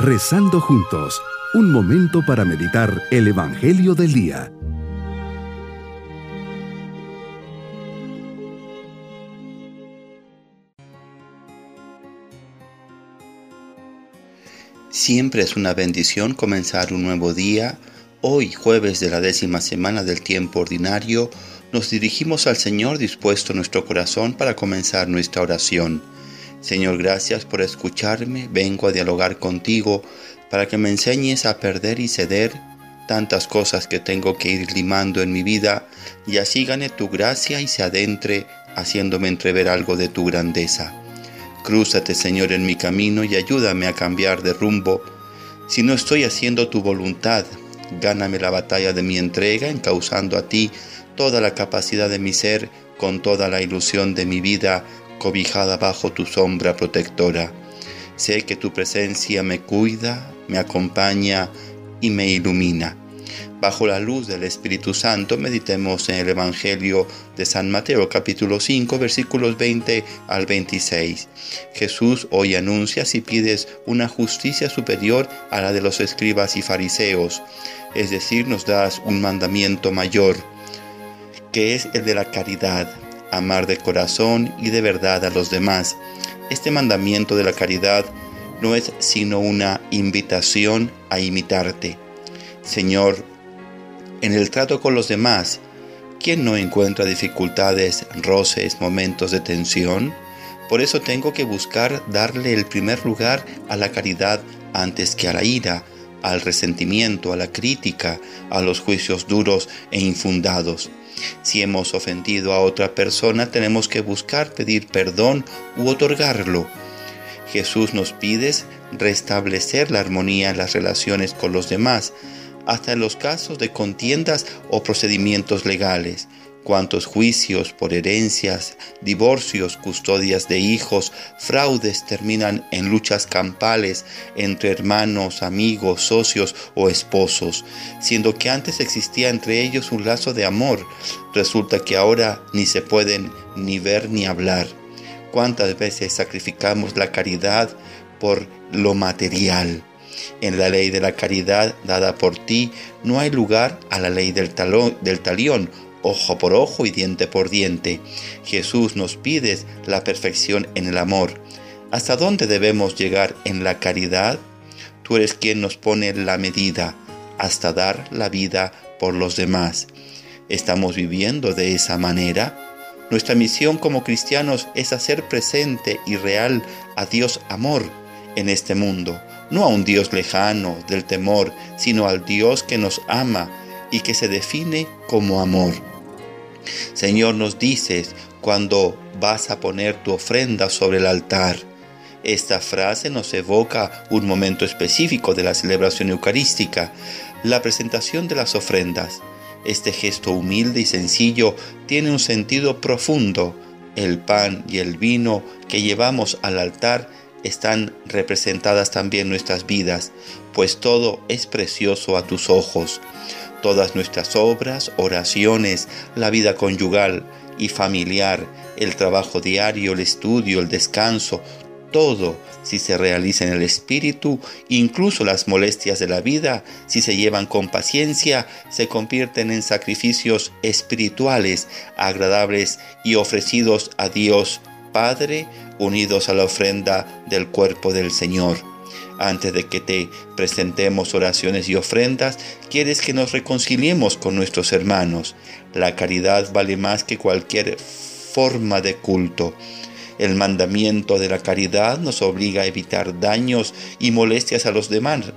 Rezando juntos, un momento para meditar el Evangelio del Día. Siempre es una bendición comenzar un nuevo día. Hoy, jueves de la décima semana del tiempo ordinario, nos dirigimos al Señor dispuesto nuestro corazón para comenzar nuestra oración. Señor, gracias por escucharme. Vengo a dialogar contigo para que me enseñes a perder y ceder tantas cosas que tengo que ir limando en mi vida y así gane tu gracia y se adentre haciéndome entrever algo de tu grandeza. Crúzate, Señor, en mi camino y ayúdame a cambiar de rumbo. Si no estoy haciendo tu voluntad, gáname la batalla de mi entrega, encauzando a ti toda la capacidad de mi ser con toda la ilusión de mi vida cobijada bajo tu sombra protectora. Sé que tu presencia me cuida, me acompaña y me ilumina. Bajo la luz del Espíritu Santo meditemos en el Evangelio de San Mateo capítulo 5 versículos 20 al 26. Jesús hoy anuncia si pides una justicia superior a la de los escribas y fariseos, es decir, nos das un mandamiento mayor, que es el de la caridad amar de corazón y de verdad a los demás. Este mandamiento de la caridad no es sino una invitación a imitarte. Señor, en el trato con los demás, ¿quién no encuentra dificultades, roces, momentos de tensión? Por eso tengo que buscar darle el primer lugar a la caridad antes que a la ira, al resentimiento, a la crítica, a los juicios duros e infundados. Si hemos ofendido a otra persona, tenemos que buscar pedir perdón u otorgarlo. Jesús nos pide restablecer la armonía en las relaciones con los demás, hasta en los casos de contiendas o procedimientos legales cuantos juicios por herencias, divorcios, custodias de hijos, fraudes terminan en luchas campales entre hermanos, amigos, socios o esposos, siendo que antes existía entre ellos un lazo de amor, resulta que ahora ni se pueden ni ver ni hablar. ¿Cuántas veces sacrificamos la caridad por lo material? En la ley de la caridad dada por ti no hay lugar a la ley del, talón, del talión ojo por ojo y diente por diente. Jesús nos pide la perfección en el amor. ¿Hasta dónde debemos llegar en la caridad? Tú eres quien nos pone la medida hasta dar la vida por los demás. ¿Estamos viviendo de esa manera? Nuestra misión como cristianos es hacer presente y real a Dios amor en este mundo, no a un Dios lejano del temor, sino al Dios que nos ama y que se define como amor. Señor, nos dices cuando vas a poner tu ofrenda sobre el altar. Esta frase nos evoca un momento específico de la celebración eucarística, la presentación de las ofrendas. Este gesto humilde y sencillo tiene un sentido profundo. El pan y el vino que llevamos al altar están representadas también nuestras vidas, pues todo es precioso a tus ojos. Todas nuestras obras, oraciones, la vida conyugal y familiar, el trabajo diario, el estudio, el descanso, todo, si se realiza en el espíritu, incluso las molestias de la vida, si se llevan con paciencia, se convierten en sacrificios espirituales, agradables y ofrecidos a Dios Padre, unidos a la ofrenda del cuerpo del Señor antes de que te presentemos oraciones y ofrendas, quieres que nos reconciliemos con nuestros hermanos. La caridad vale más que cualquier forma de culto. El mandamiento de la caridad nos obliga a evitar daños y molestias a los demás,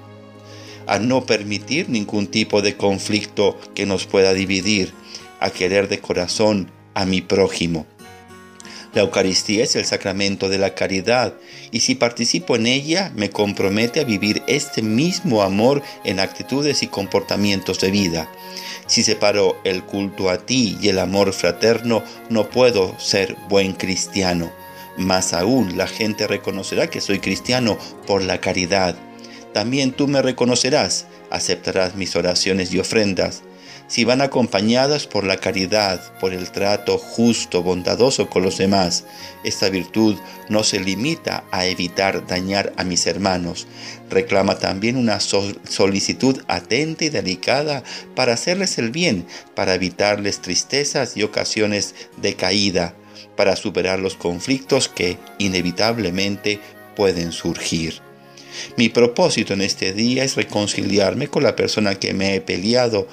a no permitir ningún tipo de conflicto que nos pueda dividir, a querer de corazón a mi prójimo. La Eucaristía es el sacramento de la caridad y si participo en ella me compromete a vivir este mismo amor en actitudes y comportamientos de vida. Si separo el culto a ti y el amor fraterno, no puedo ser buen cristiano. Más aún, la gente reconocerá que soy cristiano por la caridad. También tú me reconocerás, aceptarás mis oraciones y ofrendas. Si van acompañadas por la caridad, por el trato justo, bondadoso con los demás, esta virtud no se limita a evitar dañar a mis hermanos, reclama también una solicitud atenta y delicada para hacerles el bien, para evitarles tristezas y ocasiones de caída, para superar los conflictos que inevitablemente pueden surgir. Mi propósito en este día es reconciliarme con la persona que me he peleado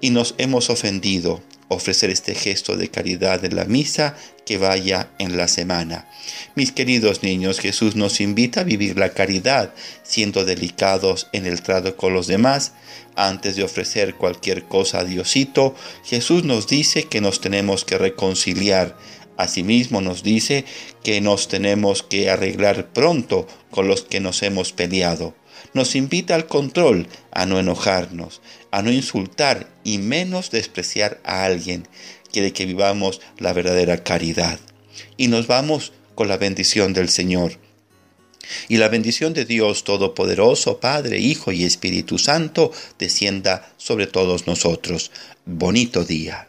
y nos hemos ofendido, ofrecer este gesto de caridad en la misa que vaya en la semana. Mis queridos niños, Jesús nos invita a vivir la caridad, siendo delicados en el trato con los demás. Antes de ofrecer cualquier cosa a Diosito, Jesús nos dice que nos tenemos que reconciliar. Asimismo nos dice que nos tenemos que arreglar pronto con los que nos hemos peleado nos invita al control, a no enojarnos, a no insultar y menos despreciar a alguien. Quiere que vivamos la verdadera caridad. Y nos vamos con la bendición del Señor. Y la bendición de Dios Todopoderoso, Padre, Hijo y Espíritu Santo, descienda sobre todos nosotros. Bonito día.